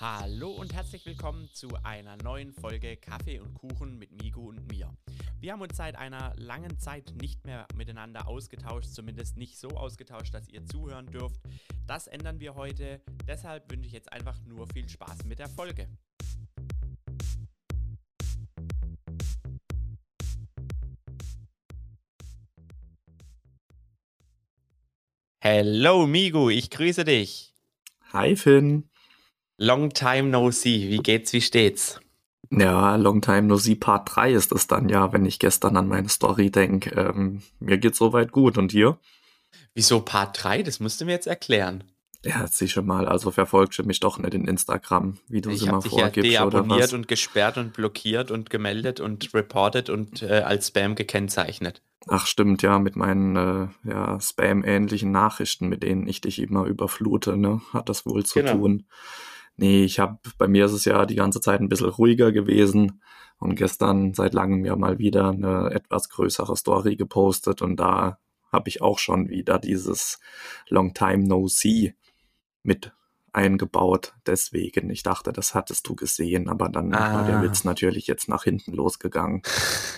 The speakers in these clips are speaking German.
Hallo und herzlich willkommen zu einer neuen Folge Kaffee und Kuchen mit Migo und mir. Wir haben uns seit einer langen Zeit nicht mehr miteinander ausgetauscht, zumindest nicht so ausgetauscht, dass ihr zuhören dürft. Das ändern wir heute, deshalb wünsche ich jetzt einfach nur viel Spaß mit der Folge. Hello Migo, ich grüße dich. Hi Finn. Long time no see. Wie geht's, wie steht's? Ja, Long Time No See Part 3 ist es dann ja, wenn ich gestern an meine Story denke. Ähm, mir geht's soweit gut und dir? Wieso Part 3? Das musst du mir jetzt erklären. Ja, sicher mal. Also verfolgst du mich doch nicht in Instagram, wie du es immer dich vorgibst ja oder deabonniert was? und gesperrt und blockiert und gemeldet und reported und äh, als Spam gekennzeichnet. Ach stimmt, ja, mit meinen äh, ja, Spam-ähnlichen Nachrichten, mit denen ich dich immer überflute, ne? Hat das wohl zu Genau. tun. Nee, ich habe, bei mir ist es ja die ganze Zeit ein bisschen ruhiger gewesen und gestern seit langem ja mal wieder eine etwas größere Story gepostet und da habe ich auch schon wieder dieses Long Time No See mit eingebaut. Deswegen, ich dachte, das hattest du gesehen, aber dann war der Ah. Witz natürlich jetzt nach hinten losgegangen.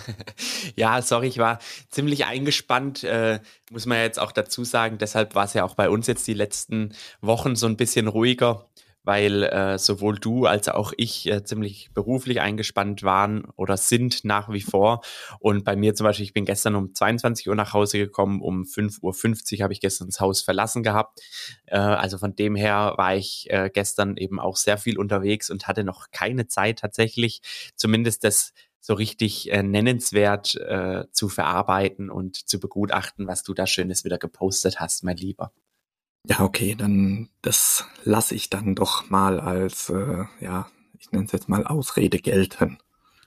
ja, sorry, ich war ziemlich eingespannt, äh, muss man ja jetzt auch dazu sagen. Deshalb war es ja auch bei uns jetzt die letzten Wochen so ein bisschen ruhiger, weil äh, sowohl du als auch ich äh, ziemlich beruflich eingespannt waren oder sind nach wie vor. Und bei mir zum Beispiel, ich bin gestern um 22 Uhr nach Hause gekommen, um 5.50 Uhr habe ich gestern das Haus verlassen gehabt. Äh, also von dem her war ich äh, gestern eben auch sehr viel unterwegs und hatte noch keine Zeit tatsächlich, zumindest das so richtig äh, nennenswert äh, zu verarbeiten und zu begutachten, was du da Schönes wieder gepostet hast, mein Lieber. Ja, okay, dann das lasse ich dann doch mal als, äh, ja, ich nenne es jetzt mal Ausrede gelten.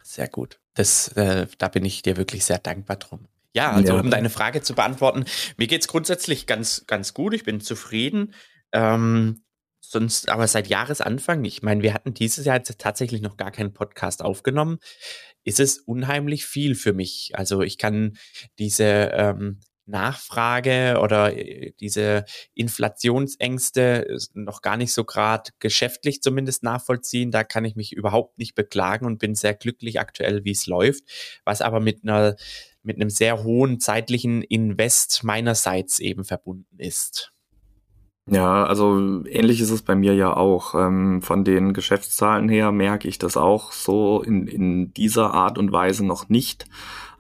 Sehr gut. Das, äh, da bin ich dir wirklich sehr dankbar drum. Ja, also Ja, um deine Frage zu beantworten, mir geht's grundsätzlich ganz, ganz gut. Ich bin zufrieden. Ähm, sonst, aber seit Jahresanfang, ich meine, wir hatten dieses Jahr jetzt tatsächlich noch gar keinen Podcast aufgenommen, ist es unheimlich viel für mich. Also ich kann diese ähm, Nachfrage oder äh, diese Inflationsängste äh, noch gar nicht so gerade geschäftlich zumindest nachvollziehen. Da kann ich mich überhaupt nicht beklagen und bin sehr glücklich aktuell, wie es läuft, was aber mit einer mit einem sehr hohen zeitlichen Invest meinerseits eben verbunden ist. Ja, also ähnlich ist es bei mir ja auch. Ähm, von den Geschäftszahlen her merke ich das auch so in, in dieser Art und Weise noch nicht.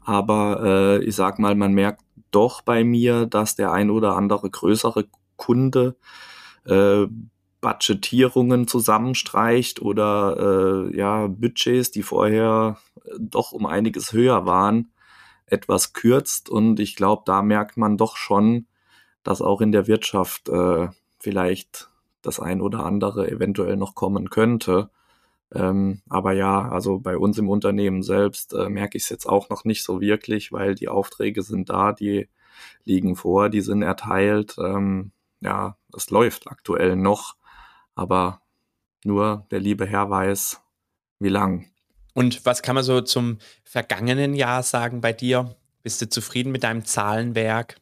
Aber äh, ich sag mal, man merkt doch bei mir, dass der ein oder andere größere Kunde äh, Budgetierungen zusammenstreicht oder äh, ja Budgets, die vorher äh, doch um einiges höher waren, etwas kürzt. Und ich glaube, da merkt man doch schon, dass auch in der Wirtschaft äh, vielleicht das ein oder andere eventuell noch kommen könnte. Ähm, aber ja, also bei uns im Unternehmen selbst äh, merke ich es jetzt auch noch nicht so wirklich, weil die Aufträge sind da, die liegen vor, die sind erteilt. Ähm, ja, es läuft aktuell noch, aber nur der liebe Herr weiß, wie lang. Und was kann man so zum vergangenen Jahr sagen bei dir? Bist du zufrieden mit deinem Zahlenwerk?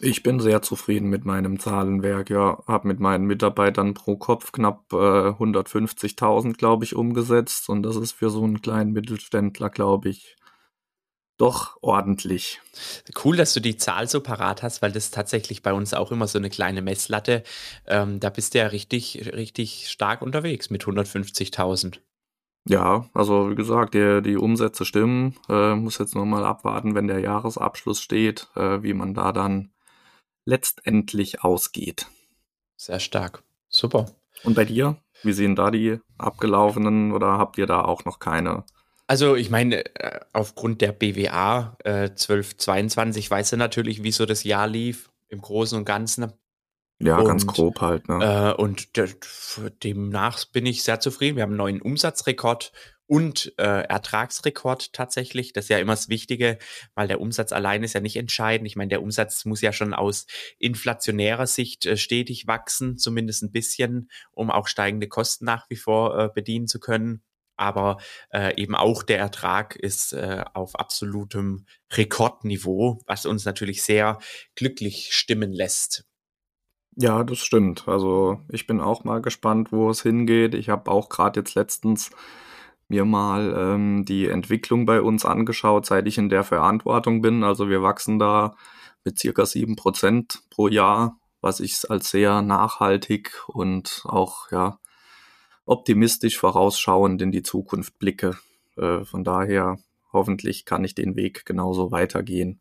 Ich bin sehr zufrieden mit meinem Zahlenwerk, ja. Hab mit meinen Mitarbeitern pro Kopf knapp äh, 150.000, glaube ich, umgesetzt. Und das ist für so einen kleinen Mittelständler, glaube ich, doch ordentlich. Cool, dass du die Zahl so parat hast, weil das ist tatsächlich bei uns auch immer so eine kleine Messlatte. Ähm, da bist du ja richtig, richtig stark unterwegs mit 150.000. Ja, also wie gesagt, die, die Umsätze stimmen. Äh, muss jetzt nur mal abwarten, wenn der Jahresabschluss steht, äh, wie man da dann letztendlich ausgeht. Sehr stark. Super. Und bei dir? Wie sehen da die abgelaufenen oder habt ihr da auch noch keine? Also ich meine, äh, aufgrund der BWA äh, 1222 weißt du natürlich, wie so das Jahr lief im Großen und Ganzen. Ja, ganz Und, grob halt, ne? Äh, und de demnach bin ich sehr zufrieden. Wir haben einen neuen Umsatzrekord und äh, Ertragsrekord tatsächlich. Das ist ja immer das Wichtige, weil der Umsatz allein ist ja nicht entscheidend. Ich meine, der Umsatz muss ja schon aus inflationärer Sicht äh, stetig wachsen, zumindest ein bisschen, um auch steigende Kosten nach wie vor äh, bedienen zu können. Aber äh, eben auch der Ertrag ist äh, auf absolutem Rekordniveau, was uns natürlich sehr glücklich stimmen lässt. Ja, das stimmt. Also ich bin auch mal gespannt, wo es hingeht. Ich habe auch gerade jetzt letztens mir mal ähm, die Entwicklung bei uns angeschaut, seit ich in der Verantwortung bin. Also wir wachsen da mit circa sieben Prozent pro Jahr, was ich als sehr nachhaltig und auch ja optimistisch vorausschauend in die Zukunft blicke. Äh, von daher hoffentlich kann ich den Weg genauso weitergehen.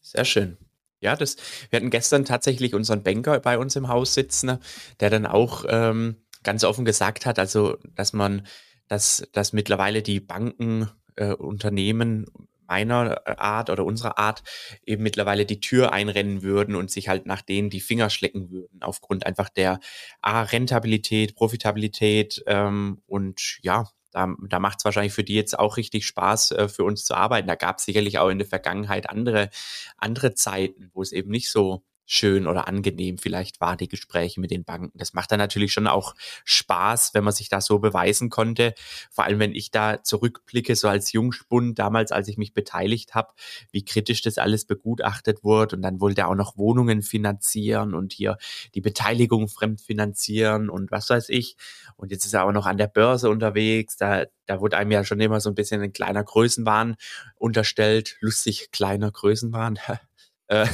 Sehr schön. Ja, das, wir hatten gestern tatsächlich unseren Banker bei uns im Haus sitzen, der dann auch ähm, ganz offen gesagt hat, also dass man, dass, dass mittlerweile die Banken, äh, Unternehmen meiner Art oder unserer Art eben mittlerweile die Tür einrennen würden und sich halt nach denen die Finger schlecken würden, aufgrund einfach der A, Rentabilität, Profitabilität ähm, und ja, da, da macht es wahrscheinlich für die jetzt auch richtig Spaß, äh, für uns zu arbeiten. Da gab es sicherlich auch in der Vergangenheit andere, andere Zeiten, wo es eben nicht so schön oder angenehm vielleicht war, die Gespräche mit den Banken. Das macht dann natürlich schon auch Spaß, wenn man sich da so beweisen konnte. Vor allem, wenn ich da zurückblicke, so als Jungspund damals, als ich mich beteiligt habe, wie kritisch das alles begutachtet wurde. Und dann wollte er auch noch Wohnungen finanzieren und hier die Beteiligung fremdfinanzieren und was weiß ich. Und jetzt ist er auch noch an der Börse unterwegs. Da, da wurde einem ja schon immer so ein bisschen ein kleiner Größenwahn unterstellt. Lustig, kleiner Größenwahn. Äh,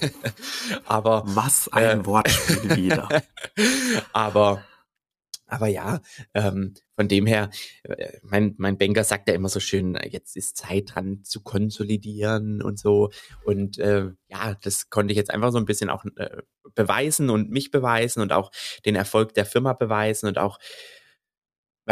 aber was ein äh, Wortspiel wieder. aber aber ja, ähm, von dem her, äh, mein, mein Banker sagt ja immer so schön, jetzt ist Zeit dran zu konsolidieren und so. Und äh, ja, das konnte ich jetzt einfach so ein bisschen auch äh, beweisen und mich beweisen und auch den Erfolg der Firma beweisen und auch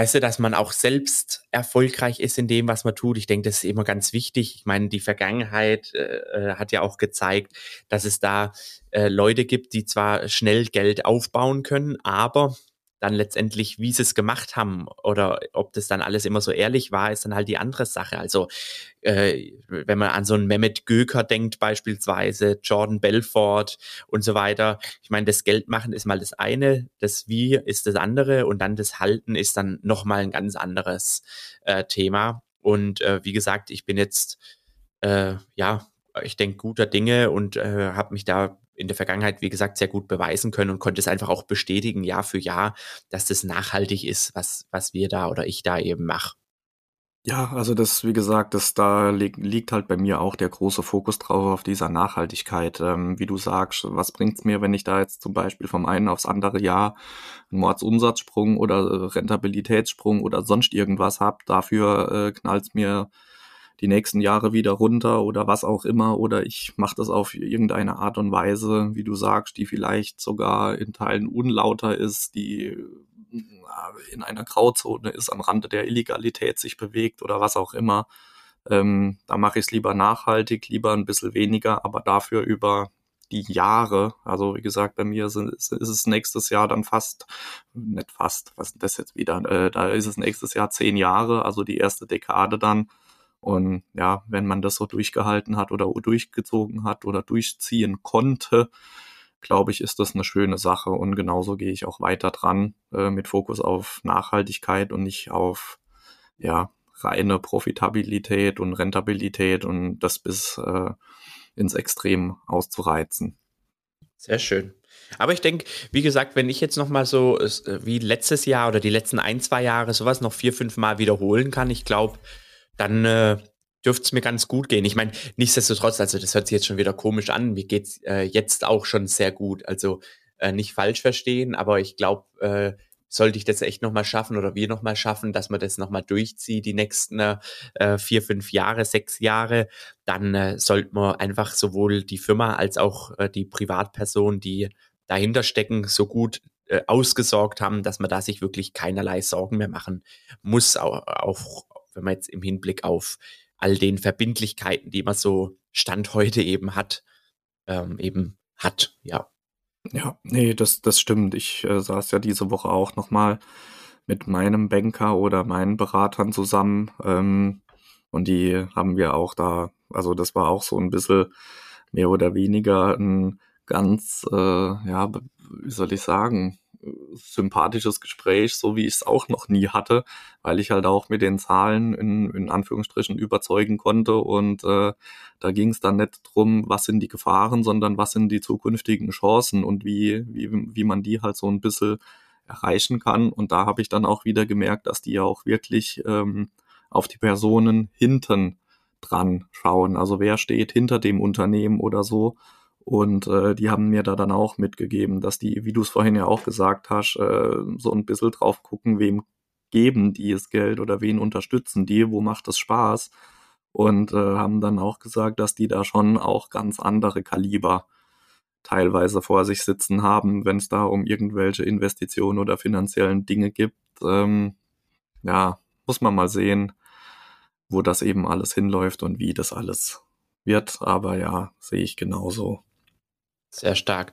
weißt du, dass man auch selbst erfolgreich ist in dem, was man tut. Ich denke, das ist immer ganz wichtig. Ich meine, die Vergangenheit äh, äh, hat ja auch gezeigt, dass es da äh, Leute gibt, die zwar schnell Geld aufbauen können, aber dann letztendlich, wie sie es gemacht haben oder ob das dann alles immer so ehrlich war, ist dann halt die andere Sache. Also äh, wenn man an so einen Mehmet Göker denkt beispielsweise, Jordan Belfort und so weiter. Ich meine, das Geldmachen ist mal das eine, das Wie ist das andere und dann das Halten ist dann nochmal ein ganz anderes äh, Thema. Und äh, wie gesagt, ich bin jetzt äh, ja ich denke, guter Dinge und äh, habe mich da in der Vergangenheit, wie gesagt, sehr gut beweisen können und konnte es einfach auch bestätigen, Jahr für Jahr, dass das nachhaltig ist, was, was wir da oder ich da eben mache. Ja, also das, wie gesagt, das da li liegt halt bei mir auch der große Fokus drauf auf dieser Nachhaltigkeit. Ähm, wie du sagst, was bringt's mir, wenn ich da jetzt zum Beispiel vom einen aufs andere Jahr einen Mordsumsatzsprung oder Rentabilitätssprung oder sonst irgendwas hab? Dafür äh, knallt's mir die nächsten Jahre wieder runter oder was auch immer oder ich mache das auf irgendeine Art und Weise, wie du sagst, die vielleicht sogar in Teilen unlauter ist, die in einer Grauzone ist, am Rande der Illegalität sich bewegt oder was auch immer. Ähm, da mache ich es lieber nachhaltig, lieber ein bisschen weniger, aber dafür über die Jahre, also wie gesagt, bei mir sind, ist, ist es nächstes Jahr dann fast, nicht fast, was ist das jetzt wieder, äh, da ist es nächstes Jahr zehn Jahre, also die erste Dekade dann. Und ja, wenn man das so durchgehalten hat oder durchgezogen hat oder durchziehen konnte, glaube ich, ist das eine schöne Sache. Und genauso gehe ich auch weiter dran äh, mit Fokus auf Nachhaltigkeit und nicht auf ja, reine Profitabilität und Rentabilität und das bis äh, ins Extrem auszureizen. Sehr schön. Aber ich denke, wie gesagt, wenn ich jetzt noch mal so äh, wie letztes Jahr oder die letzten ein, zwei Jahre sowas noch vier, fünf Mal wiederholen kann, ich glaube, dann äh, dürfte es mir ganz gut gehen. Ich meine, nichtsdestotrotz, also das hört sich jetzt schon wieder komisch an. Mir geht's äh, jetzt auch schon sehr gut. Also äh, nicht falsch verstehen, aber ich glaube, äh, sollte ich das echt nochmal schaffen oder wir nochmal schaffen, dass man das nochmal durchzieht, die nächsten äh, vier, fünf Jahre, sechs Jahre, dann äh, sollte man einfach sowohl die Firma als auch äh, die Privatperson, die dahinter stecken, so gut äh, ausgesorgt haben, dass man da sich wirklich keinerlei Sorgen mehr machen muss, auch, auch wenn man jetzt im Hinblick auf all den Verbindlichkeiten, die man so Stand heute eben hat, ähm, eben hat, ja. Ja, nee, das, das stimmt. Ich äh, saß ja diese Woche auch nochmal mit meinem Banker oder meinen Beratern zusammen. Ähm, und die haben wir auch da, also das war auch so ein bisschen mehr oder weniger ein ganz, äh, ja, wie soll ich sagen, sympathisches Gespräch, so wie ich es auch noch nie hatte, weil ich halt auch mit den Zahlen in, in Anführungsstrichen überzeugen konnte und äh, da ging es dann nicht drum, was sind die Gefahren, sondern was sind die zukünftigen Chancen und wie, wie, wie man die halt so ein bisschen erreichen kann. Und da habe ich dann auch wieder gemerkt, dass die ja auch wirklich ähm, auf die Personen hinten dran schauen. Also wer steht hinter dem Unternehmen oder so. Und äh, die haben mir da dann auch mitgegeben, dass die, wie du es vorhin ja auch gesagt hast, äh, so ein bisschen drauf gucken, wem geben die das Geld oder wen unterstützen die, wo macht es Spaß. Und äh, haben dann auch gesagt, dass die da schon auch ganz andere Kaliber teilweise vor sich sitzen haben, wenn es da um irgendwelche Investitionen oder finanziellen Dinge gibt. Ähm, ja, muss man mal sehen, wo das eben alles hinläuft und wie das alles wird. Aber ja, sehe ich genauso. Sehr stark.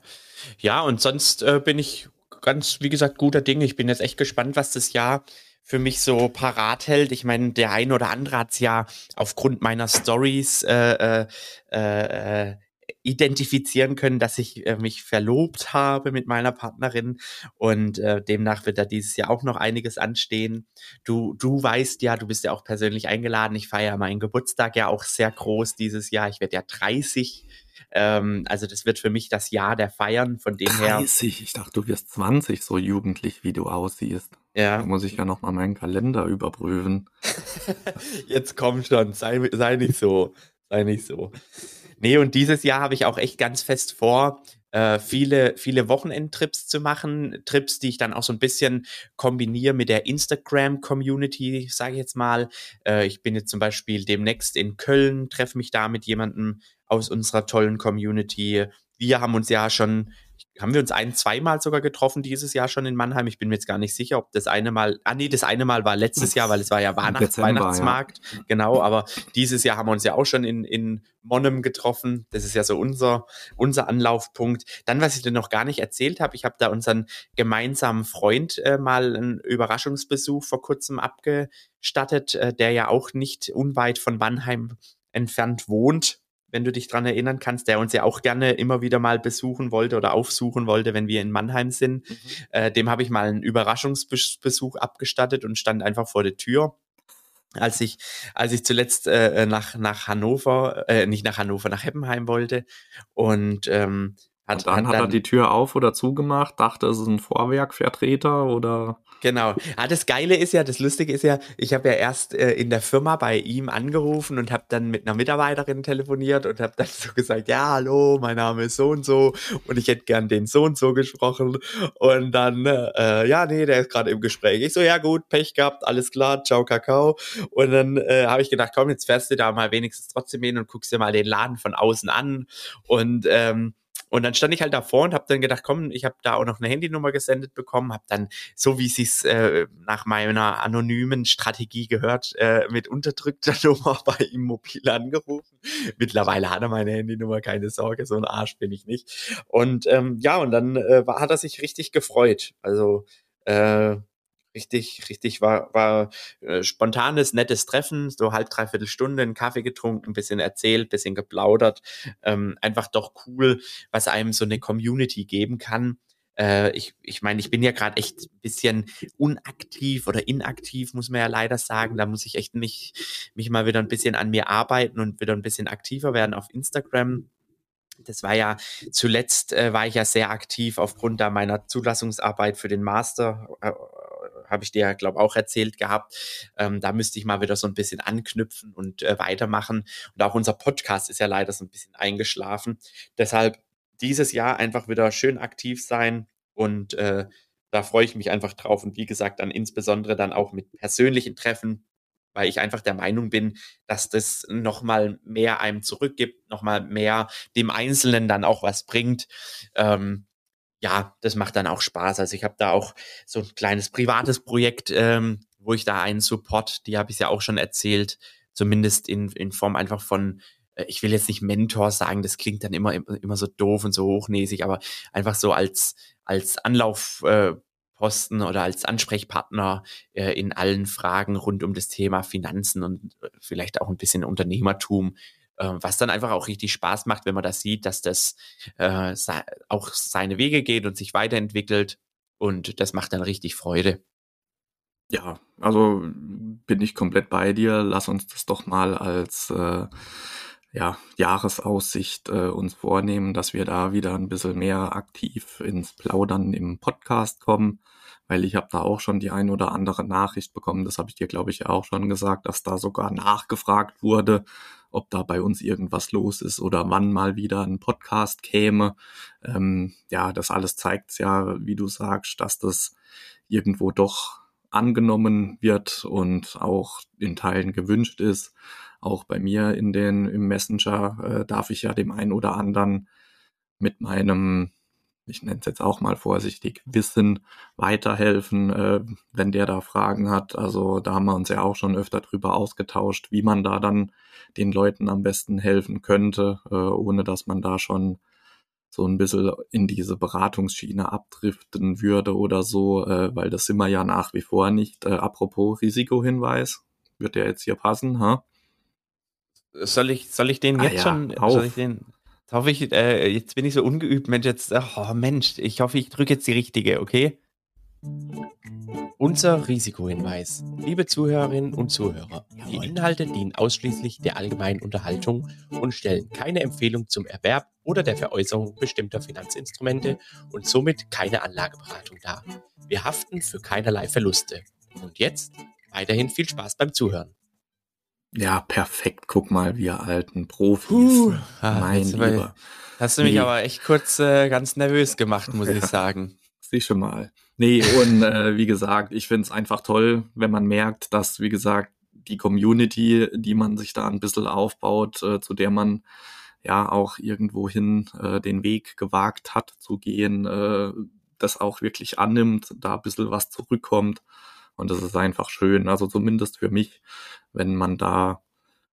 Ja, und sonst äh, bin ich ganz, wie gesagt, guter Dinge. Ich bin jetzt echt gespannt, was das Jahr für mich so parat hält. Ich meine, der ein oder andere hat es ja aufgrund meiner Stories äh, äh, äh, identifizieren können, dass ich äh, mich verlobt habe mit meiner Partnerin und äh, demnach wird da dieses Jahr auch noch einiges anstehen. Du, du weißt ja, du bist ja auch persönlich eingeladen. Ich feiere meinen Geburtstag ja auch sehr groß dieses Jahr. Ich werde ja 30. Ähm, also das wird für mich das Jahr der Feiern. Von dem 30? her. 30? Ich dachte, du wirst 20, so jugendlich wie du aussiehst. Ja. Da muss ich ja noch mal meinen Kalender überprüfen. Jetzt komm schon, sei, sei nicht so, sei nicht so. Nee, und dieses Jahr habe ich auch echt ganz fest vor, äh, viele, viele Wochenendtrips zu machen. Trips, die ich dann auch so ein bisschen kombiniere mit der Instagram-Community, sage ich jetzt mal. Äh, ich bin jetzt zum Beispiel demnächst in Köln, treffe mich da mit jemandem aus unserer tollen Community. Wir haben uns ja schon haben wir uns ein, zweimal sogar getroffen dieses Jahr schon in Mannheim. Ich bin mir jetzt gar nicht sicher, ob das eine Mal, ah nee, das eine Mal war letztes Jahr, weil es war ja Weihnachts Dezember, Weihnachtsmarkt. Ja. Genau, aber dieses Jahr haben wir uns ja auch schon in, in Monnem getroffen. Das ist ja so unser, unser Anlaufpunkt. Dann, was ich dir noch gar nicht erzählt habe, ich habe da unseren gemeinsamen Freund äh, mal einen Überraschungsbesuch vor kurzem abgestattet, äh, der ja auch nicht unweit von Mannheim entfernt wohnt wenn du dich dran erinnern kannst, der uns ja auch gerne immer wieder mal besuchen wollte oder aufsuchen wollte, wenn wir in Mannheim sind. Mhm. Äh, dem habe ich mal einen Überraschungsbesuch abgestattet und stand einfach vor der Tür. Als ich, als ich zuletzt äh, nach, nach Hannover, äh, nicht nach Hannover, nach Heppenheim wollte. Und ähm, hat, und dann hat, hat er die Tür auf oder zugemacht, dachte, es ist ein Vorwerkvertreter oder Genau. Ah, das Geile ist ja, das Lustige ist ja, ich habe ja erst äh, in der Firma bei ihm angerufen und habe dann mit einer Mitarbeiterin telefoniert und habe dann so gesagt, ja, hallo, mein Name ist so und so und ich hätte gern den so und so gesprochen. Und dann, äh, ja, nee, der ist gerade im Gespräch. Ich so, ja gut, Pech gehabt, alles klar, ciao, Kakao. Und dann äh, habe ich gedacht, komm, jetzt fährst du da mal wenigstens trotzdem hin und guckst dir mal den Laden von außen an. Und ähm, und dann stand ich halt davor und habe dann gedacht, komm, ich habe da auch noch eine Handynummer gesendet bekommen, habe dann, so wie es sich äh, nach meiner anonymen Strategie gehört, äh, mit unterdrückter Nummer bei ihm mobil angerufen. Mittlerweile hat er meine Handynummer, keine Sorge, so ein Arsch bin ich nicht. Und ähm, ja, und dann äh, war, hat er sich richtig gefreut. Also äh, richtig, richtig war, war äh, spontanes, nettes Treffen, so halb, dreiviertel Stunde, einen Kaffee getrunken, ein bisschen erzählt, ein bisschen geplaudert. Ähm, einfach doch cool, was einem so eine Community geben kann. Äh, ich ich meine, ich bin ja gerade echt ein bisschen unaktiv oder inaktiv, muss man ja leider sagen. Da muss ich echt mich, mich mal wieder ein bisschen an mir arbeiten und wieder ein bisschen aktiver werden auf Instagram das war ja zuletzt äh, war ich ja sehr aktiv aufgrund da meiner Zulassungsarbeit für den Master äh, habe ich dir ja, glaube auch erzählt gehabt. Ähm, da müsste ich mal wieder so ein bisschen anknüpfen und äh, weitermachen. Und auch unser Podcast ist ja leider so ein bisschen eingeschlafen. Deshalb dieses Jahr einfach wieder schön aktiv sein und äh, da freue ich mich einfach drauf. Und wie gesagt, dann insbesondere dann auch mit persönlichen Treffen, weil ich einfach der Meinung bin, dass das nochmal mehr einem zurückgibt, nochmal mehr dem Einzelnen dann auch was bringt. Ähm, ja, das macht dann auch Spaß. Also ich habe da auch so ein kleines privates Projekt, ähm, wo ich da einen Support, die habe ich ja auch schon erzählt, zumindest in, in Form einfach von, äh, ich will jetzt nicht Mentor sagen, das klingt dann immer, immer so doof und so hochnäsig, aber einfach so als, als Anlaufposten äh, oder als Ansprechpartner äh, in allen Fragen rund um das Thema Finanzen und äh, vielleicht auch ein bisschen Unternehmertum äh, was dann einfach auch richtig Spaß macht, wenn man das sieht, dass das äh, auch seine Wege geht und sich weiterentwickelt. Und das macht dann richtig Freude. Ja, also bin ich komplett bei dir. Lass uns das doch mal als äh, ja, Jahresaussicht äh, uns vornehmen, dass wir da wieder ein bisschen mehr aktiv ins Plaudern im Podcast kommen, weil ich habe da auch schon die ein oder andere Nachricht bekommen, das habe ich dir, glaube ich, auch schon gesagt, dass da sogar nachgefragt wurde, ob da bei uns irgendwas los ist oder wann mal wieder ein Podcast käme. Ähm, ja, das alles zeigt ja, wie du sagst, dass das irgendwo doch angenommen wird und auch in Teilen gewünscht ist. Auch bei mir in den im Messenger äh, darf ich ja dem einen oder anderen mit meinem, ich nenne es jetzt auch mal vorsichtig, Wissen weiterhelfen, äh, wenn der da Fragen hat. Also da haben wir uns ja auch schon öfter drüber ausgetauscht, wie man da dann den Leuten am besten helfen könnte, äh, ohne dass man da schon so ein bisschen in diese Beratungsschiene abdriften würde oder so, äh, weil das sind wir ja nach wie vor nicht. Äh, apropos Risikohinweis, wird der jetzt hier passen, ha? Soll ich, soll ich den ah, jetzt ja, schon, auf. soll ich den, jetzt hoffe ich, äh, jetzt bin ich so ungeübt, Mensch, jetzt, oh Mensch, ich hoffe, ich drücke jetzt die richtige, okay? Unser Risikohinweis. Liebe Zuhörerinnen und Zuhörer, die Inhalte dienen ausschließlich der allgemeinen Unterhaltung und stellen keine Empfehlung zum Erwerb oder der Veräußerung bestimmter Finanzinstrumente und somit keine Anlageberatung dar. Wir haften für keinerlei Verluste. Und jetzt weiterhin viel Spaß beim Zuhören. Ja, perfekt. Guck mal, wir alten Profis. Puh, ah, mein Lieber. Hast du mich nee. aber echt kurz äh, ganz nervös gemacht, muss ja. ich sagen. Sicher mal. Nee, und äh, wie gesagt, ich finde es einfach toll, wenn man merkt, dass, wie gesagt, die Community, die man sich da ein bisschen aufbaut, äh, zu der man ja auch irgendwohin äh, den Weg gewagt hat zu gehen, äh, das auch wirklich annimmt, da ein bisschen was zurückkommt. Und das ist einfach schön. Also zumindest für mich, wenn man da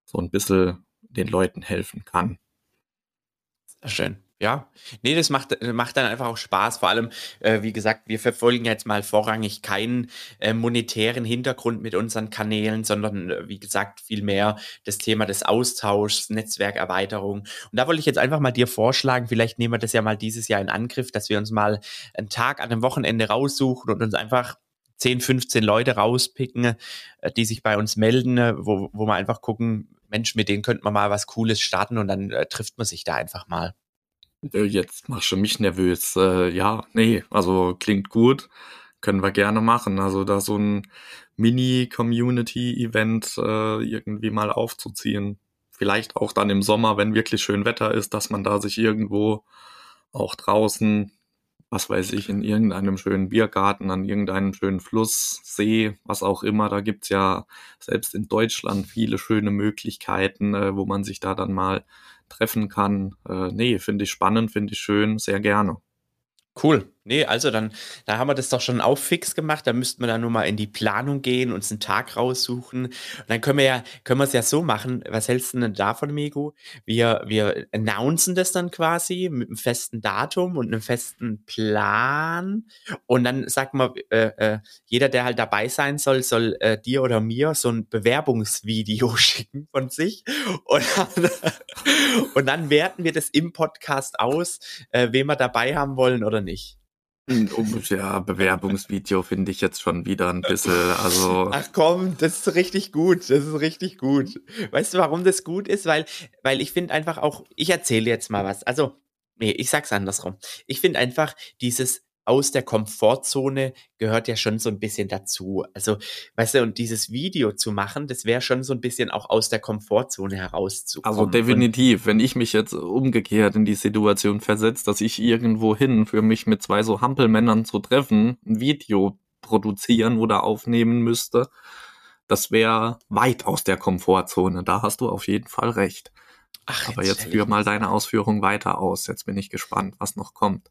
so ein bisschen den Leuten helfen kann. Sehr schön. Ja, nee, das macht, macht dann einfach auch Spaß. Vor allem, äh, wie gesagt, wir verfolgen jetzt mal vorrangig keinen äh, monetären Hintergrund mit unseren Kanälen, sondern äh, wie gesagt, vielmehr das Thema des Austauschs, Netzwerkerweiterung. Und da wollte ich jetzt einfach mal dir vorschlagen, vielleicht nehmen wir das ja mal dieses Jahr in Angriff, dass wir uns mal einen Tag an einem Wochenende raussuchen und uns einfach 10, 15 Leute rauspicken, äh, die sich bei uns melden, äh, wo, wo wir einfach gucken, Mensch, mit denen könnte man mal was Cooles starten und dann äh, trifft man sich da einfach mal. Äh, jetzt machst du mich nervös. Äh, ja, nee, also klingt gut. Können wir gerne machen. Also da so ein Mini-Community-Event äh, irgendwie mal aufzuziehen. Vielleicht auch dann im Sommer, wenn wirklich schön Wetter ist, dass man da sich irgendwo auch draußen, was weiß ich, in irgendeinem schönen Biergarten, an irgendeinem schönen Fluss, See, was auch immer, da gibt's ja selbst in Deutschland viele schöne Möglichkeiten, äh, wo man sich da dann mal treffen kann. Äh, nee, finde ich spannend, finde ich schön, sehr gerne. Cool. Nee, also dann, da haben wir das doch schon auch fix gemacht. Da müssten wir dann nur mal in die Planung gehen, uns einen Tag raussuchen. Und dann können wir ja, können wir es ja so machen. Was hältst du denn davon, Mego? Wir, wir announcen das dann quasi mit einem festen Datum und einem festen Plan. Und dann sagt man, äh, äh, jeder, der halt dabei sein soll, soll äh, dir oder mir so ein Bewerbungsvideo schicken von sich. Und dann, und dann werten wir das im Podcast aus, äh, wen wir dabei haben wollen oder nicht. Ja, Bewerbungsvideo finde ich jetzt schon wieder ein bisschen, also. Ach komm, das ist richtig gut. Das ist richtig gut. Weißt du, warum das gut ist? Weil, weil ich finde einfach auch, ich erzähle jetzt mal was. Also, nee, ich sag's andersrum. Ich finde einfach dieses aus der Komfortzone gehört ja schon so ein bisschen dazu. Also, weißt du, und dieses Video zu machen, das wäre schon so ein bisschen auch aus der Komfortzone herauszukommen. Also definitiv, wenn ich mich jetzt umgekehrt in die Situation versetze, dass ich irgendwo hin für mich mit zwei so Hampelmännern zu treffen, ein Video produzieren oder aufnehmen müsste, das wäre weit aus der Komfortzone. Da hast du auf jeden Fall recht. Ach, Aber jetzt führ mal deine Ausführung weiter aus. Jetzt bin ich gespannt, was noch kommt.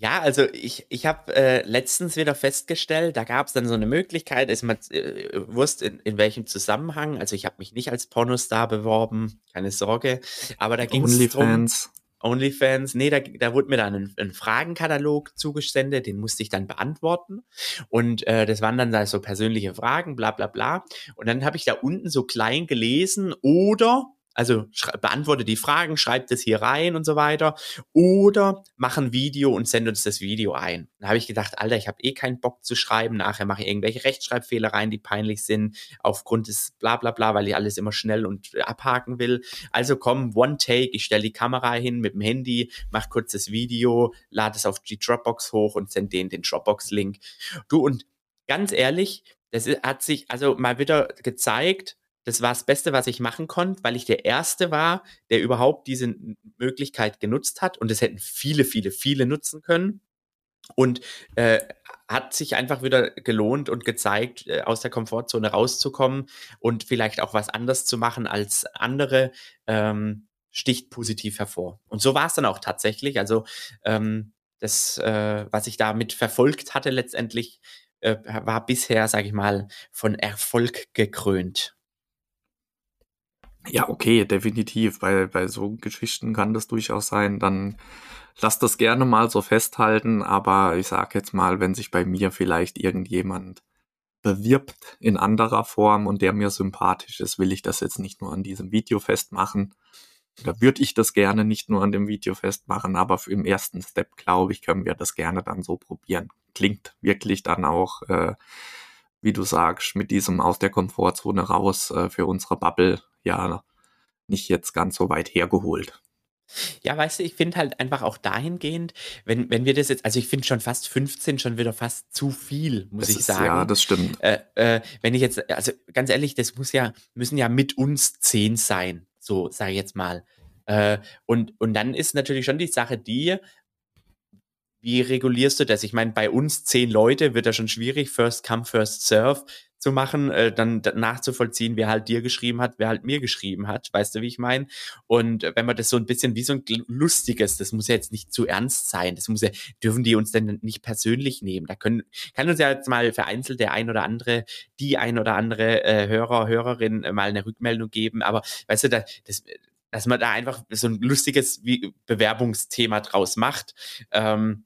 Ja, also ich, ich habe äh, letztens wieder festgestellt, da gab es dann so eine Möglichkeit, ist man äh, wusste in, in welchem Zusammenhang, also ich habe mich nicht als Pornostar beworben, keine Sorge, aber da ging es Onlyfans. Onlyfans, nee, da, da wurde mir dann ein, ein, Fragenkatalog zugesendet, den musste ich dann beantworten. Und äh, das waren dann da so persönliche Fragen, bla bla bla. Und dann habe ich da unten so klein gelesen oder also beantworte die Fragen, schreib das hier rein und so weiter. Oder mach ein Video und sende uns das Video ein. Da habe ich gedacht, Alter, ich habe eh keinen Bock zu schreiben. Nachher mache ich irgendwelche Rechtschreibfehler rein, die peinlich sind, aufgrund des bla bla bla, weil ich alles immer schnell und abhaken will. Also komm, One Take, ich stelle die Kamera hin mit dem Handy, mach kurz das Video, lade es auf die Dropbox hoch und sende denen den Dropbox-Link. Du und ganz ehrlich, das hat sich also mal wieder gezeigt, das war das Beste, was ich machen konnte, weil ich der Erste war, der überhaupt diese Möglichkeit genutzt hat. Und es hätten viele, viele, viele nutzen können. Und äh, hat sich einfach wieder gelohnt und gezeigt, äh, aus der Komfortzone rauszukommen und vielleicht auch was anders zu machen als andere, ähm, sticht positiv hervor. Und so war es dann auch tatsächlich. Also ähm, das, äh, was ich damit verfolgt hatte, letztendlich äh, war bisher, sage ich mal, von Erfolg gekrönt. Ja, okay, definitiv. Bei, bei so Geschichten kann das durchaus sein. Dann lass das gerne mal so festhalten. Aber ich sag jetzt mal, wenn sich bei mir vielleicht irgendjemand bewirbt in anderer Form und der mir sympathisch ist, will ich das jetzt nicht nur an diesem Video festmachen. Da würde ich das gerne nicht nur an dem Video festmachen, aber im ersten Step, glaube ich, können wir das gerne dann so probieren. Klingt wirklich dann auch, äh, wie du sagst, mit diesem aus der Komfortzone raus äh, für unsere Bubble ja nicht jetzt ganz so weit hergeholt. Ja, weißt du, ich finde halt einfach auch dahingehend, wenn, wenn wir das jetzt, also ich finde schon fast 15 schon wieder fast zu viel, muss das ich ist, sagen. Ja, das stimmt. Äh, äh, wenn ich jetzt, also ganz ehrlich, das muss ja, müssen ja mit uns 10 sein, so sage ich jetzt mal. Äh, und, und dann ist natürlich schon die Sache die, wie regulierst du das? Ich meine, bei uns zehn Leute wird ja schon schwierig, first come, first serve zu machen, äh, dann nachzuvollziehen, wer halt dir geschrieben hat, wer halt mir geschrieben hat. Weißt du, wie ich meine? Und wenn man das so ein bisschen wie so ein lustiges, das muss ja jetzt nicht zu ernst sein, das muss ja, dürfen die uns denn nicht persönlich nehmen. Da können, kann uns ja jetzt mal vereinzelt der ein oder andere, die ein oder andere äh, Hörer, Hörerin äh, mal eine Rückmeldung geben. Aber weißt du, da, das, dass man da einfach so ein lustiges wie Bewerbungsthema draus macht, ähm,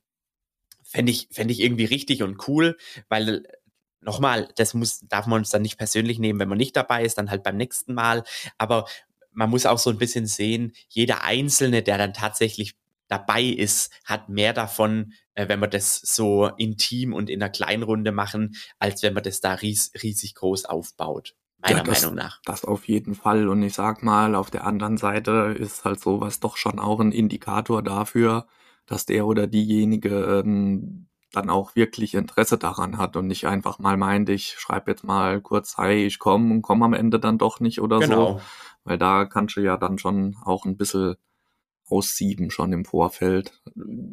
fände ich, fände ich irgendwie richtig und cool, weil nochmal, das muss, darf man uns dann nicht persönlich nehmen, wenn man nicht dabei ist, dann halt beim nächsten Mal. Aber man muss auch so ein bisschen sehen, jeder Einzelne, der dann tatsächlich dabei ist, hat mehr davon, äh, wenn wir das so intim und in einer kleinen Runde machen, als wenn man das da ries riesig groß aufbaut. Meiner ja, das, Meinung nach. Das auf jeden Fall. Und ich sag mal, auf der anderen Seite ist halt sowas doch schon auch ein Indikator dafür, dass der oder diejenige ähm, dann auch wirklich Interesse daran hat und nicht einfach mal meint, ich schreibe jetzt mal kurz, hi, ich komme und komme am Ende dann doch nicht oder genau. so. Weil da kannst du ja dann schon auch ein bisschen aussieben schon im Vorfeld.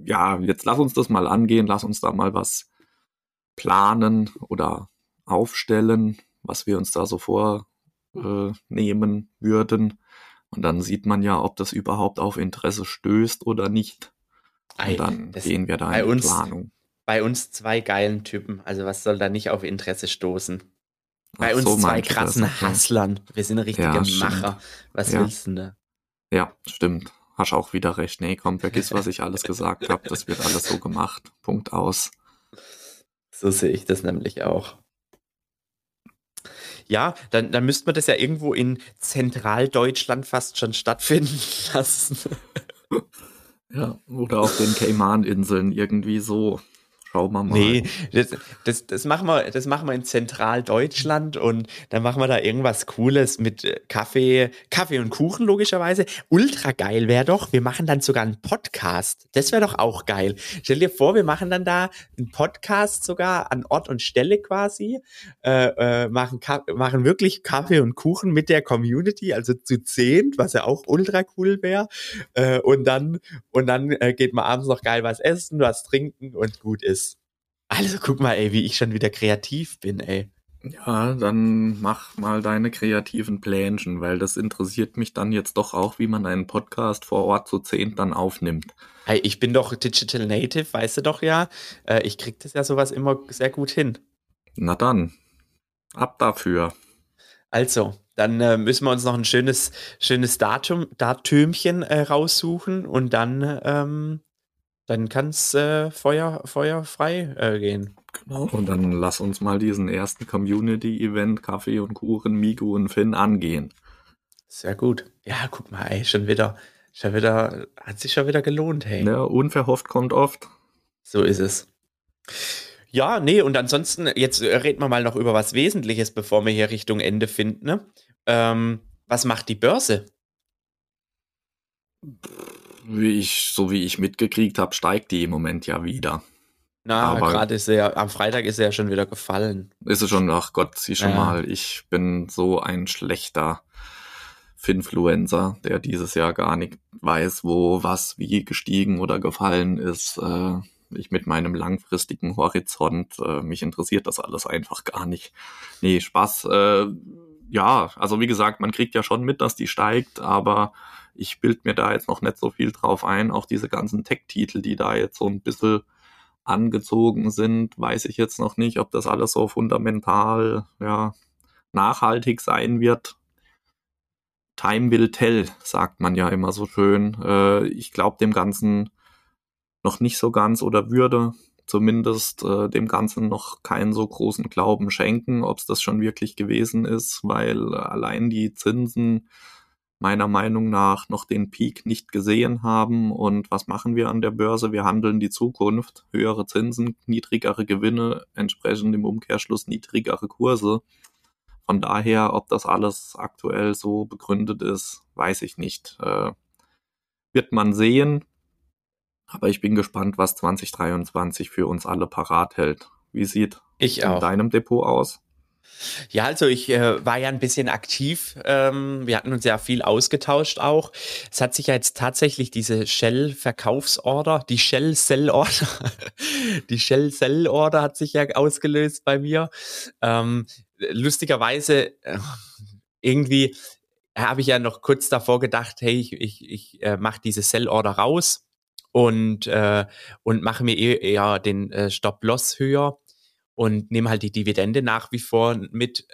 Ja, jetzt lass uns das mal angehen, lass uns da mal was planen oder aufstellen, was wir uns da so vornehmen äh, würden. Und dann sieht man ja, ob das überhaupt auf Interesse stößt oder nicht. Und dann gehen wir da in die Planung bei uns zwei geilen Typen. Also was soll da nicht auf Interesse stoßen? Bei Ach uns so, zwei krassen das, Hasslern. Wir sind richtige ja, Macher. Was ja. willst du denn da? Ja, stimmt. Hast auch wieder recht. Nee, komm, vergiss, was ich alles gesagt habe. Das wird alles so gemacht. Punkt aus. So sehe ich das nämlich auch. Ja, dann, dann müsste man das ja irgendwo in Zentraldeutschland fast schon stattfinden lassen. Ja, oder auf den Cayman-Inseln irgendwie so. Schauen wir mal. Nee, das, das, das, machen wir, das machen wir in Zentraldeutschland und dann machen wir da irgendwas Cooles mit äh, Kaffee, Kaffee und Kuchen logischerweise. Ultra geil wäre doch, wir machen dann sogar einen Podcast. Das wäre doch auch geil. Stell dir vor, wir machen dann da einen Podcast sogar an Ort und Stelle quasi, äh, äh, machen, machen wirklich Kaffee und Kuchen mit der Community, also zu zehn, was ja auch ultra cool wäre. Äh, und dann, und dann äh, geht man abends noch geil was essen, was trinken und gut ist. Also guck mal, ey, wie ich schon wieder kreativ bin, ey. Ja, dann mach mal deine kreativen Plänchen, weil das interessiert mich dann jetzt doch auch, wie man einen Podcast vor Ort zu zehn dann aufnimmt. Hey, ich bin doch Digital Native, weißt du doch ja. Äh, ich krieg das ja sowas immer sehr gut hin. Na dann, ab dafür. Also, dann äh, müssen wir uns noch ein schönes, schönes Datum, Datümchen äh, raussuchen und dann ähm, dann kann es äh, Feuer, Feuer frei äh, gehen. Genau. Und dann lass uns mal diesen ersten Community-Event Kaffee und Kuchen, Migu und Finn angehen. Sehr gut. Ja, guck mal, ey, schon wieder, schon wieder, hat sich schon wieder gelohnt, hey. Ja, unverhofft kommt oft. So ist es. Ja, nee, und ansonsten, jetzt reden wir mal noch über was Wesentliches, bevor wir hier Richtung Ende finden. Ne? Ähm, was macht die Börse? Wie ich, so wie ich mitgekriegt habe, steigt die im Moment ja wieder. Na, gerade ist er, am Freitag ist er ja schon wieder gefallen. Ist es schon, ach Gott, sieh schon ja. mal, ich bin so ein schlechter Finfluencer, der dieses Jahr gar nicht weiß, wo was wie gestiegen oder gefallen ist. Äh, ich mit meinem langfristigen Horizont, äh, mich interessiert das alles einfach gar nicht. Nee, Spaß. Äh, ja, also wie gesagt, man kriegt ja schon mit, dass die steigt, aber ich bild mir da jetzt noch nicht so viel drauf ein. Auch diese ganzen Tech-Titel, die da jetzt so ein bisschen angezogen sind, weiß ich jetzt noch nicht, ob das alles so fundamental, ja, nachhaltig sein wird. Time will tell, sagt man ja immer so schön. Äh, ich glaube dem Ganzen noch nicht so ganz oder würde zumindest äh, dem Ganzen noch keinen so großen Glauben schenken, ob es das schon wirklich gewesen ist, weil allein die Zinsen meiner Meinung nach noch den Peak nicht gesehen haben. Und was machen wir an der Börse? Wir handeln die Zukunft. Höhere Zinsen, niedrigere Gewinne, entsprechend im Umkehrschluss niedrigere Kurse. Von daher, ob das alles aktuell so begründet ist, weiß ich nicht. Äh, wird man sehen. Aber ich bin gespannt, was 2023 für uns alle parat hält. Wie sieht ich in deinem Depot aus? Ja, also ich äh, war ja ein bisschen aktiv. Ähm, wir hatten uns ja viel ausgetauscht auch. Es hat sich ja jetzt tatsächlich diese Shell-Verkaufsorder, die Shell-Sell-Order, die Shell-Sell-Order hat sich ja ausgelöst bei mir. Ähm, lustigerweise äh, irgendwie habe ich ja noch kurz davor gedacht, hey, ich, ich, ich äh, mache diese Sell-Order raus und, äh, und mache mir eher den äh, Stop-Loss höher und nehme halt die Dividende nach wie vor mit.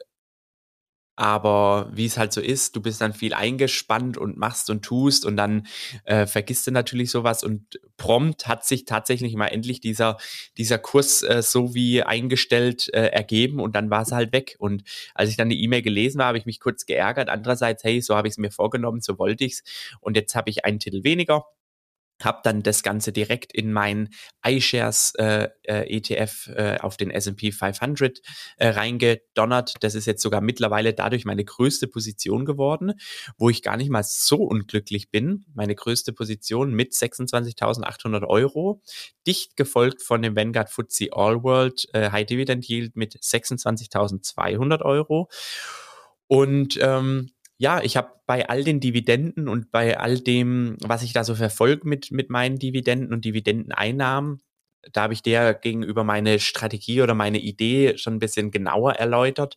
Aber wie es halt so ist, du bist dann viel eingespannt und machst und tust und dann äh, vergisst du natürlich sowas und prompt hat sich tatsächlich mal endlich dieser, dieser Kurs äh, so wie eingestellt äh, ergeben und dann war es halt weg. Und als ich dann die E-Mail gelesen habe, habe ich mich kurz geärgert. Andererseits, hey, so habe ich es mir vorgenommen, so wollte ich's. Und jetzt habe ich einen Titel weniger habe dann das Ganze direkt in mein iShares äh, äh, ETF äh, auf den S&P 500 äh, reingedonnert. Das ist jetzt sogar mittlerweile dadurch meine größte Position geworden, wo ich gar nicht mal so unglücklich bin. Meine größte Position mit 26.800 Euro, dicht gefolgt von dem Vanguard FTSE All World äh, High Dividend Yield mit 26.200 Euro. Und ähm, ja, ich habe bei all den Dividenden und bei all dem, was ich da so verfolge mit, mit meinen Dividenden und Dividendeneinnahmen, da habe ich der gegenüber meine Strategie oder meine Idee schon ein bisschen genauer erläutert.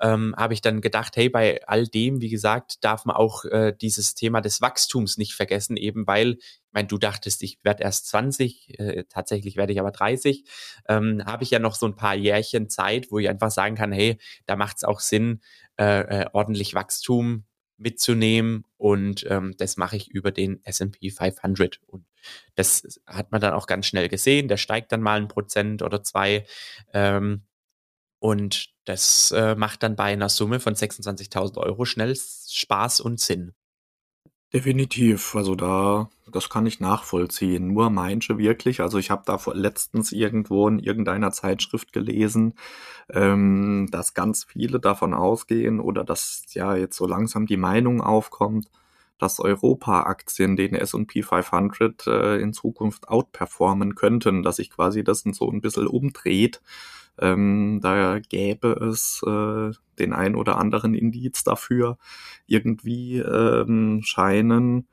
Ähm, habe ich dann gedacht, hey, bei all dem, wie gesagt, darf man auch äh, dieses Thema des Wachstums nicht vergessen, eben weil, ich meine, du dachtest, ich werde erst 20, äh, tatsächlich werde ich aber 30, ähm, habe ich ja noch so ein paar Jährchen Zeit, wo ich einfach sagen kann, hey, da macht es auch Sinn, äh, äh, ordentlich Wachstum mitzunehmen und ähm, das mache ich über den S&P 500 und das hat man dann auch ganz schnell gesehen, der steigt dann mal ein Prozent oder zwei ähm, und das äh, macht dann bei einer Summe von 26.000 Euro schnell Spaß und Sinn. Definitiv, also da, das kann ich nachvollziehen. Nur manche wirklich, also ich habe da letztens irgendwo in irgendeiner Zeitschrift gelesen, ähm, dass ganz viele davon ausgehen oder dass ja jetzt so langsam die Meinung aufkommt, dass Europa-Aktien den S&P 500 äh, in Zukunft outperformen könnten, dass sich quasi das so ein bisschen umdreht ähm, da gäbe es äh, den ein oder anderen Indiz dafür. Irgendwie ähm, scheinen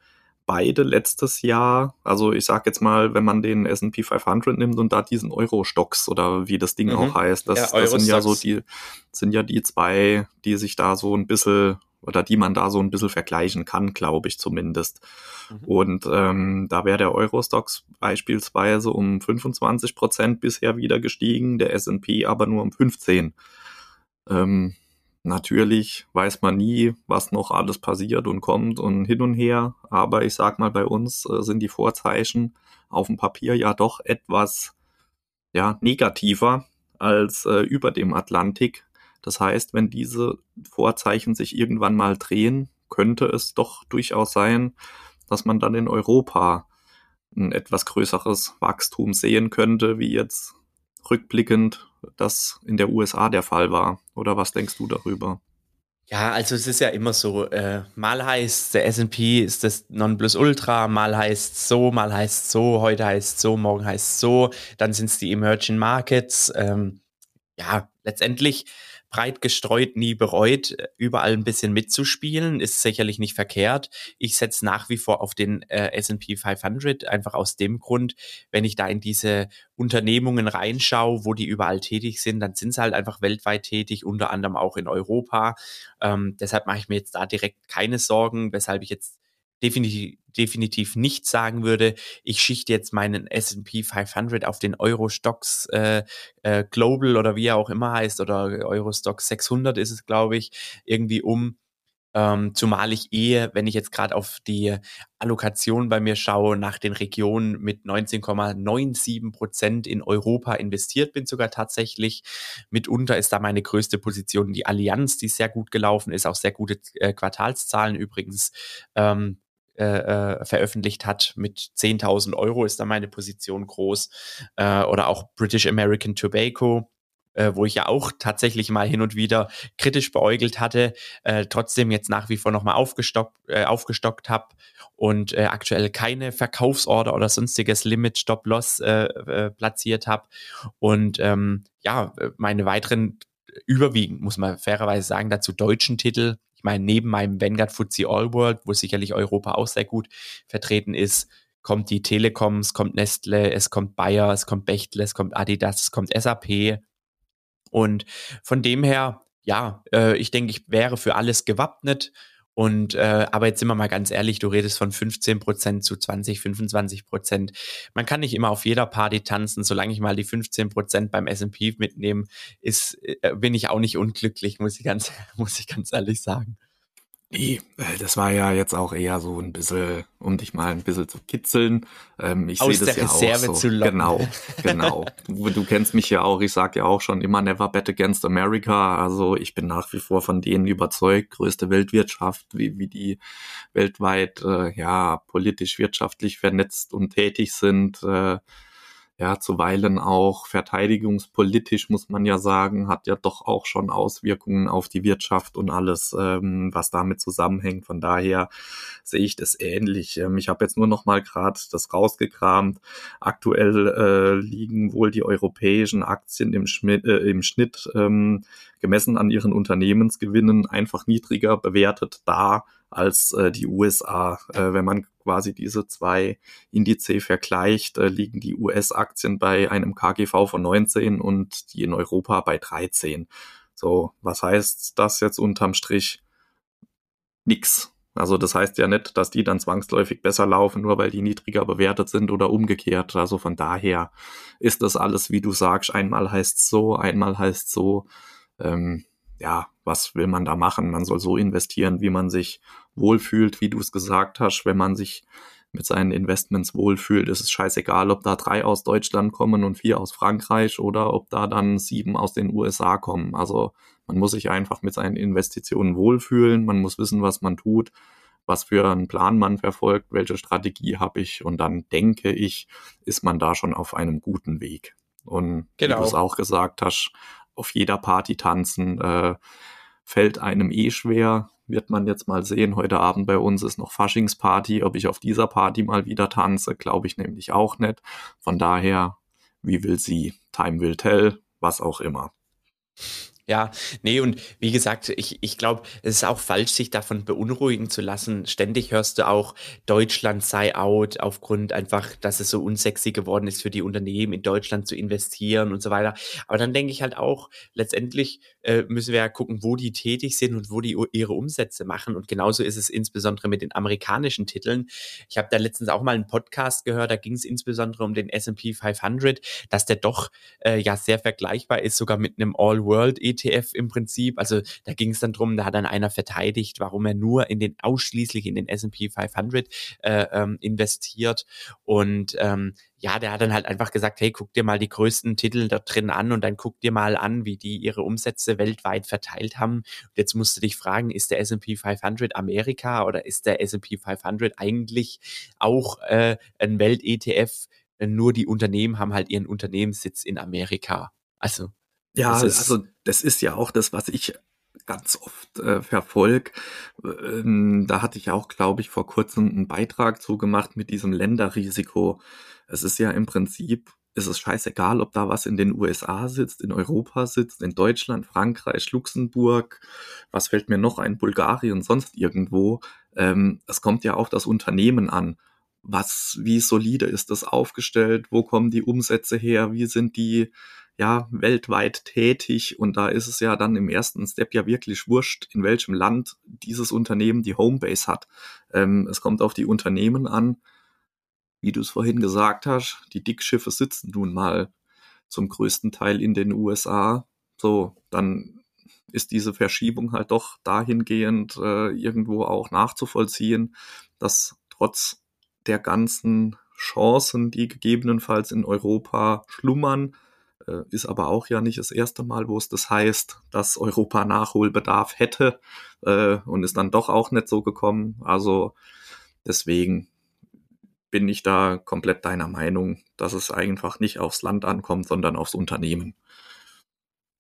beide letztes Jahr, also ich sag jetzt mal, wenn man den S&P 500 nimmt und da diesen Euro-Stocks oder wie das Ding mhm. auch heißt, das, ja, das sind ja so die, sind ja die zwei, die sich da so ein bisschen oder die man da so ein bisschen vergleichen kann, glaube ich zumindest. Mhm. Und ähm, da wäre der Eurostox beispielsweise um 25 Prozent bisher wieder gestiegen, der S&P aber nur um 15. Ähm, natürlich weiß man nie, was noch alles passiert und kommt und hin und her, aber ich sag mal, bei uns äh, sind die Vorzeichen auf dem Papier ja doch etwas ja, negativer als äh, über dem Atlantik. Das heißt, wenn diese Vorzeichen sich irgendwann mal drehen, könnte es doch durchaus sein, dass man dann in Europa ein etwas größeres Wachstum sehen könnte, wie jetzt rückblickend das in der USA der Fall war. Oder was denkst du darüber? Ja, also es ist ja immer so, äh, mal heißt der S&P ist das Nonplusultra, mal heißt so, mal heißt so, heute heißt so, morgen heißt so, dann sind es die Emerging Markets. Ähm, ja, letztendlich breit gestreut, nie bereut, überall ein bisschen mitzuspielen, ist sicherlich nicht verkehrt. Ich setze nach wie vor auf den äh, S&P 500, einfach aus dem Grund, wenn ich da in diese Unternehmungen reinschaue, wo die überall tätig sind, dann sind sie halt einfach weltweit tätig, unter anderem auch in Europa. Ähm, deshalb mache ich mir jetzt da direkt keine Sorgen, weshalb ich jetzt definitiv, definitiv nicht sagen würde, ich schichte jetzt meinen S&P 500 auf den Eurostox äh, äh, Global oder wie er auch immer heißt oder Eurostox 600 ist es, glaube ich, irgendwie um. Ähm, zumal ich eher, wenn ich jetzt gerade auf die Allokation bei mir schaue, nach den Regionen mit 19,97 Prozent in Europa investiert bin, sogar tatsächlich. Mitunter ist da meine größte Position die Allianz, die sehr gut gelaufen ist, auch sehr gute äh, Quartalszahlen übrigens. Ähm, äh, äh, veröffentlicht hat. Mit 10.000 Euro ist da meine Position groß. Äh, oder auch British American Tobacco äh, wo ich ja auch tatsächlich mal hin und wieder kritisch beäugelt hatte, äh, trotzdem jetzt nach wie vor nochmal aufgestockt, äh, aufgestockt habe und äh, aktuell keine Verkaufsorder oder sonstiges Limit Stop Loss äh, äh, platziert habe. Und ähm, ja, meine weiteren überwiegend, muss man fairerweise sagen, dazu deutschen Titel ich meine, neben meinem Vanguard FTSE All World, wo sicherlich Europa auch sehr gut vertreten ist, kommt die Telekom, es kommt Nestle, es kommt Bayer, es kommt Bechtle, es kommt Adidas, es kommt SAP. Und von dem her, ja, äh, ich denke, ich wäre für alles gewappnet und äh, aber jetzt sind wir mal ganz ehrlich, du redest von 15 Prozent zu 20, 25 Prozent. Man kann nicht immer auf jeder Party tanzen. Solange ich mal die 15 Prozent beim S&P mitnehme, ist äh, bin ich auch nicht unglücklich, muss ich ganz muss ich ganz ehrlich sagen. Nee, äh, das war ja jetzt auch eher so ein bisschen, um dich mal ein bisschen zu kitzeln. Ähm, ich sehe das ja Reserve auch so. Genau, genau. du, du, kennst mich ja auch, ich sag ja auch schon immer never bet against America. Also ich bin nach wie vor von denen überzeugt, größte Weltwirtschaft, wie, wie die weltweit äh, ja politisch, wirtschaftlich vernetzt und tätig sind. Äh, ja, zuweilen auch verteidigungspolitisch, muss man ja sagen, hat ja doch auch schon Auswirkungen auf die Wirtschaft und alles, ähm, was damit zusammenhängt. Von daher sehe ich das ähnlich. Ähm, ich habe jetzt nur noch mal gerade das rausgekramt. Aktuell äh, liegen wohl die europäischen Aktien im, Schmidt, äh, im Schnitt ähm, gemessen an ihren Unternehmensgewinnen einfach niedriger bewertet da als äh, die USA. Äh, wenn man quasi diese zwei Indizes vergleicht, äh, liegen die US-Aktien bei einem KGV von 19 und die in Europa bei 13. So, was heißt das jetzt unterm Strich? Nix. Also das heißt ja nicht, dass die dann zwangsläufig besser laufen, nur weil die niedriger bewertet sind oder umgekehrt. Also von daher ist das alles, wie du sagst, einmal heißt so, einmal heißt so. Ähm, ja, was will man da machen? Man soll so investieren, wie man sich wohlfühlt, wie du es gesagt hast. Wenn man sich mit seinen Investments wohlfühlt, ist es scheißegal, ob da drei aus Deutschland kommen und vier aus Frankreich oder ob da dann sieben aus den USA kommen. Also man muss sich einfach mit seinen Investitionen wohlfühlen, man muss wissen, was man tut, was für einen Plan man verfolgt, welche Strategie habe ich und dann denke ich, ist man da schon auf einem guten Weg. Und genau. wie du es auch gesagt hast, auf jeder Party tanzen, äh, fällt einem eh schwer. Wird man jetzt mal sehen. Heute Abend bei uns ist noch Faschingsparty. Ob ich auf dieser Party mal wieder tanze, glaube ich nämlich auch nicht. Von daher, wie will sie? Time will tell, was auch immer. Ja, nee, und wie gesagt, ich, ich glaube, es ist auch falsch, sich davon beunruhigen zu lassen. Ständig hörst du auch, Deutschland sei out, aufgrund einfach, dass es so unsexy geworden ist für die Unternehmen, in Deutschland zu investieren und so weiter. Aber dann denke ich halt auch, letztendlich äh, müssen wir ja gucken, wo die tätig sind und wo die ihre Umsätze machen. Und genauso ist es insbesondere mit den amerikanischen Titeln. Ich habe da letztens auch mal einen Podcast gehört, da ging es insbesondere um den S&P 500, dass der doch äh, ja sehr vergleichbar ist, sogar mit einem All-World ETF im Prinzip. Also da ging es dann drum, da hat dann einer verteidigt, warum er nur in den ausschließlich in den S&P 500 äh, ähm, investiert und ähm, ja, der hat dann halt einfach gesagt, hey, guck dir mal die größten Titel da drin an und dann guck dir mal an, wie die ihre Umsätze weltweit verteilt haben. Und jetzt musst du dich fragen, ist der S&P 500 Amerika oder ist der S&P 500 eigentlich auch äh, ein Welt-ETF? Nur die Unternehmen haben halt ihren Unternehmenssitz in Amerika. Also ja, also das ist ja auch das, was ich ganz oft äh, verfolge. Ähm, da hatte ich auch, glaube ich, vor kurzem einen Beitrag zugemacht mit diesem Länderrisiko. Es ist ja im Prinzip, es ist scheißegal, ob da was in den USA sitzt, in Europa sitzt, in Deutschland, Frankreich, Luxemburg, was fällt mir noch ein, Bulgarien, sonst irgendwo. Ähm, es kommt ja auf das Unternehmen an. Was, wie solide ist das aufgestellt? Wo kommen die Umsätze her? Wie sind die ja weltweit tätig? Und da ist es ja dann im ersten Step ja wirklich wurscht, in welchem Land dieses Unternehmen die Homebase hat. Ähm, es kommt auf die Unternehmen an wie du es vorhin gesagt hast, die Dickschiffe sitzen nun mal zum größten Teil in den USA. So, dann ist diese Verschiebung halt doch dahingehend äh, irgendwo auch nachzuvollziehen, dass trotz der ganzen Chancen, die gegebenenfalls in Europa schlummern, ist aber auch ja nicht das erste Mal, wo es das heißt, dass Europa Nachholbedarf hätte äh, und ist dann doch auch nicht so gekommen. Also deswegen bin ich da komplett deiner Meinung, dass es einfach nicht aufs Land ankommt, sondern aufs Unternehmen.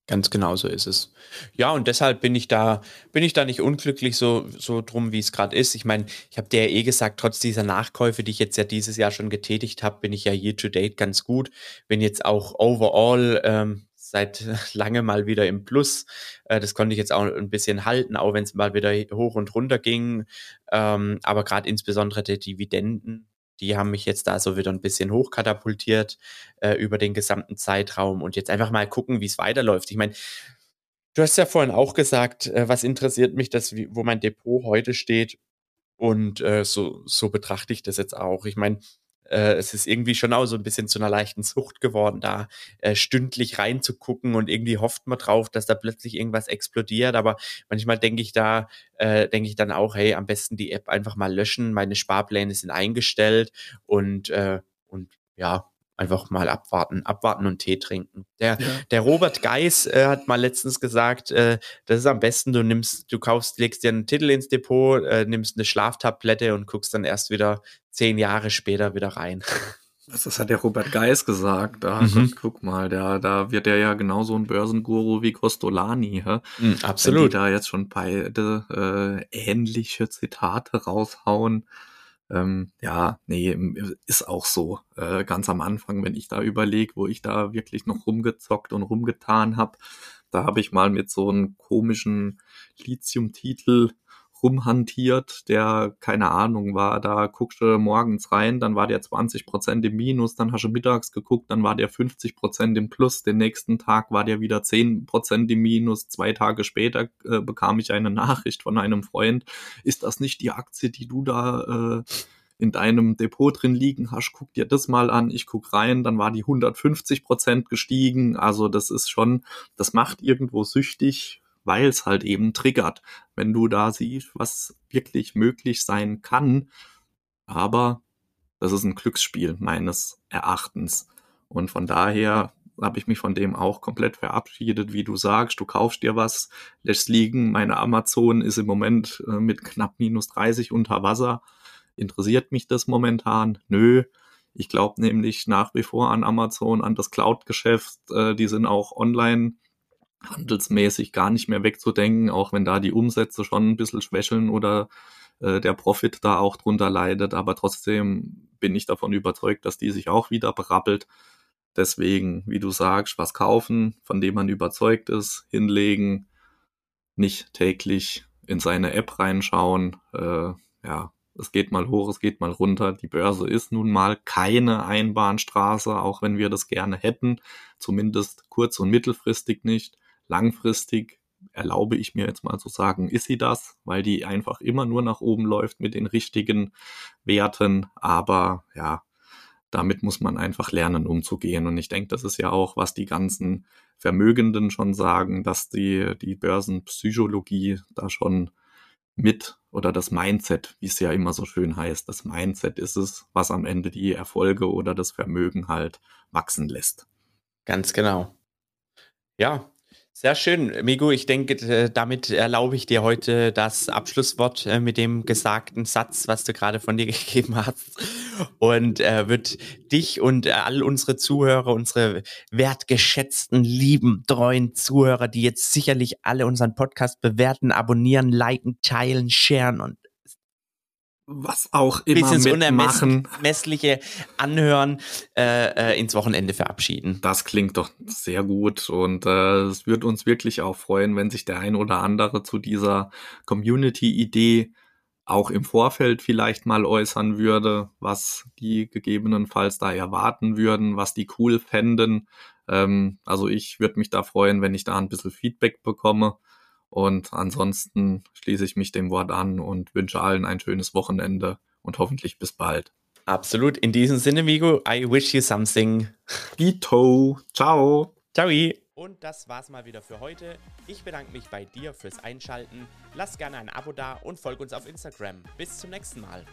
Ganz genau so ist es. Ja, und deshalb bin ich da, bin ich da nicht unglücklich so, so drum, wie es gerade ist. Ich meine, ich habe dir ja eh gesagt, trotz dieser Nachkäufe, die ich jetzt ja dieses Jahr schon getätigt habe, bin ich ja year to date ganz gut. Bin jetzt auch overall ähm, seit lange mal wieder im Plus. Äh, das konnte ich jetzt auch ein bisschen halten, auch wenn es mal wieder hoch und runter ging. Ähm, aber gerade insbesondere die Dividenden die haben mich jetzt da so wieder ein bisschen hochkatapultiert äh, über den gesamten Zeitraum und jetzt einfach mal gucken, wie es weiterläuft. Ich meine, du hast ja vorhin auch gesagt, äh, was interessiert mich, dass, wo mein Depot heute steht. Und äh, so, so betrachte ich das jetzt auch. Ich meine, äh, es ist irgendwie schon auch so ein bisschen zu einer leichten Sucht geworden, da äh, stündlich reinzugucken und irgendwie hofft man drauf, dass da plötzlich irgendwas explodiert. Aber manchmal denke ich da, äh, denke ich dann auch, hey, am besten die App einfach mal löschen. Meine Sparpläne sind eingestellt und, äh, und ja, einfach mal abwarten, abwarten und Tee trinken. Der, ja. der Robert Geis äh, hat mal letztens gesagt, äh, das ist am besten, du nimmst, du kaufst, legst dir einen Titel ins Depot, äh, nimmst eine Schlaftablette und guckst dann erst wieder zehn Jahre später wieder rein. Das hat der Robert Geis gesagt. Da, mhm. guck mal, der, da wird er ja genauso ein Börsenguru wie Costolani. Hä? Mhm, absolut. Wenn die da jetzt schon beide äh, ähnliche Zitate raushauen, ähm, ja, nee, ist auch so. Äh, ganz am Anfang, wenn ich da überlege, wo ich da wirklich noch rumgezockt und rumgetan habe, da habe ich mal mit so einem komischen Lithium-Titel rumhantiert, der, keine Ahnung, war, da guckst du morgens rein, dann war der 20% im Minus, dann hast du mittags geguckt, dann war der 50% im Plus, den nächsten Tag war der wieder 10% im Minus, zwei Tage später äh, bekam ich eine Nachricht von einem Freund, ist das nicht die Aktie, die du da äh, in deinem Depot drin liegen hast, guck dir das mal an, ich guck rein, dann war die 150% gestiegen, also das ist schon, das macht irgendwo süchtig, weil es halt eben triggert, wenn du da siehst, was wirklich möglich sein kann. Aber das ist ein Glücksspiel meines Erachtens. Und von daher habe ich mich von dem auch komplett verabschiedet, wie du sagst, du kaufst dir was, lässt liegen. Meine Amazon ist im Moment äh, mit knapp minus 30 unter Wasser. Interessiert mich das momentan? Nö. Ich glaube nämlich nach wie vor an Amazon, an das Cloud-Geschäft. Äh, die sind auch online handelsmäßig gar nicht mehr wegzudenken, auch wenn da die Umsätze schon ein bisschen schwächeln oder äh, der Profit da auch drunter leidet. Aber trotzdem bin ich davon überzeugt, dass die sich auch wieder berappelt. Deswegen, wie du sagst, was kaufen, von dem man überzeugt ist, hinlegen, nicht täglich in seine App reinschauen. Äh, ja, es geht mal hoch, es geht mal runter. Die Börse ist nun mal keine Einbahnstraße, auch wenn wir das gerne hätten, zumindest kurz- und mittelfristig nicht langfristig erlaube ich mir jetzt mal zu sagen, ist sie das, weil die einfach immer nur nach oben läuft mit den richtigen Werten. Aber ja, damit muss man einfach lernen, umzugehen. Und ich denke, das ist ja auch, was die ganzen Vermögenden schon sagen, dass die, die Börsenpsychologie da schon mit oder das Mindset, wie es ja immer so schön heißt, das Mindset ist es, was am Ende die Erfolge oder das Vermögen halt wachsen lässt. Ganz genau. Ja, sehr schön, Migu. Ich denke, damit erlaube ich dir heute das Abschlusswort äh, mit dem gesagten Satz, was du gerade von dir gegeben hast. Und äh, wird dich und all unsere Zuhörer, unsere wertgeschätzten, lieben, treuen Zuhörer, die jetzt sicherlich alle unseren Podcast bewerten, abonnieren, liken, teilen, sharen und was auch immer bis mitmachen. unermessliche Anhören äh, äh, ins Wochenende verabschieden. Das klingt doch sehr gut und äh, es wird uns wirklich auch freuen, wenn sich der ein oder andere zu dieser Community-Idee auch im Vorfeld vielleicht mal äußern würde, was die gegebenenfalls da erwarten würden, was die cool fänden. Ähm, also ich würde mich da freuen, wenn ich da ein bisschen Feedback bekomme. Und ansonsten schließe ich mich dem Wort an und wünsche allen ein schönes Wochenende und hoffentlich bis bald. Absolut. In diesem Sinne, Migo, I wish you something. Dito. Ciao. Ciao. Und das war's mal wieder für heute. Ich bedanke mich bei dir fürs Einschalten. Lass gerne ein Abo da und folg uns auf Instagram. Bis zum nächsten Mal.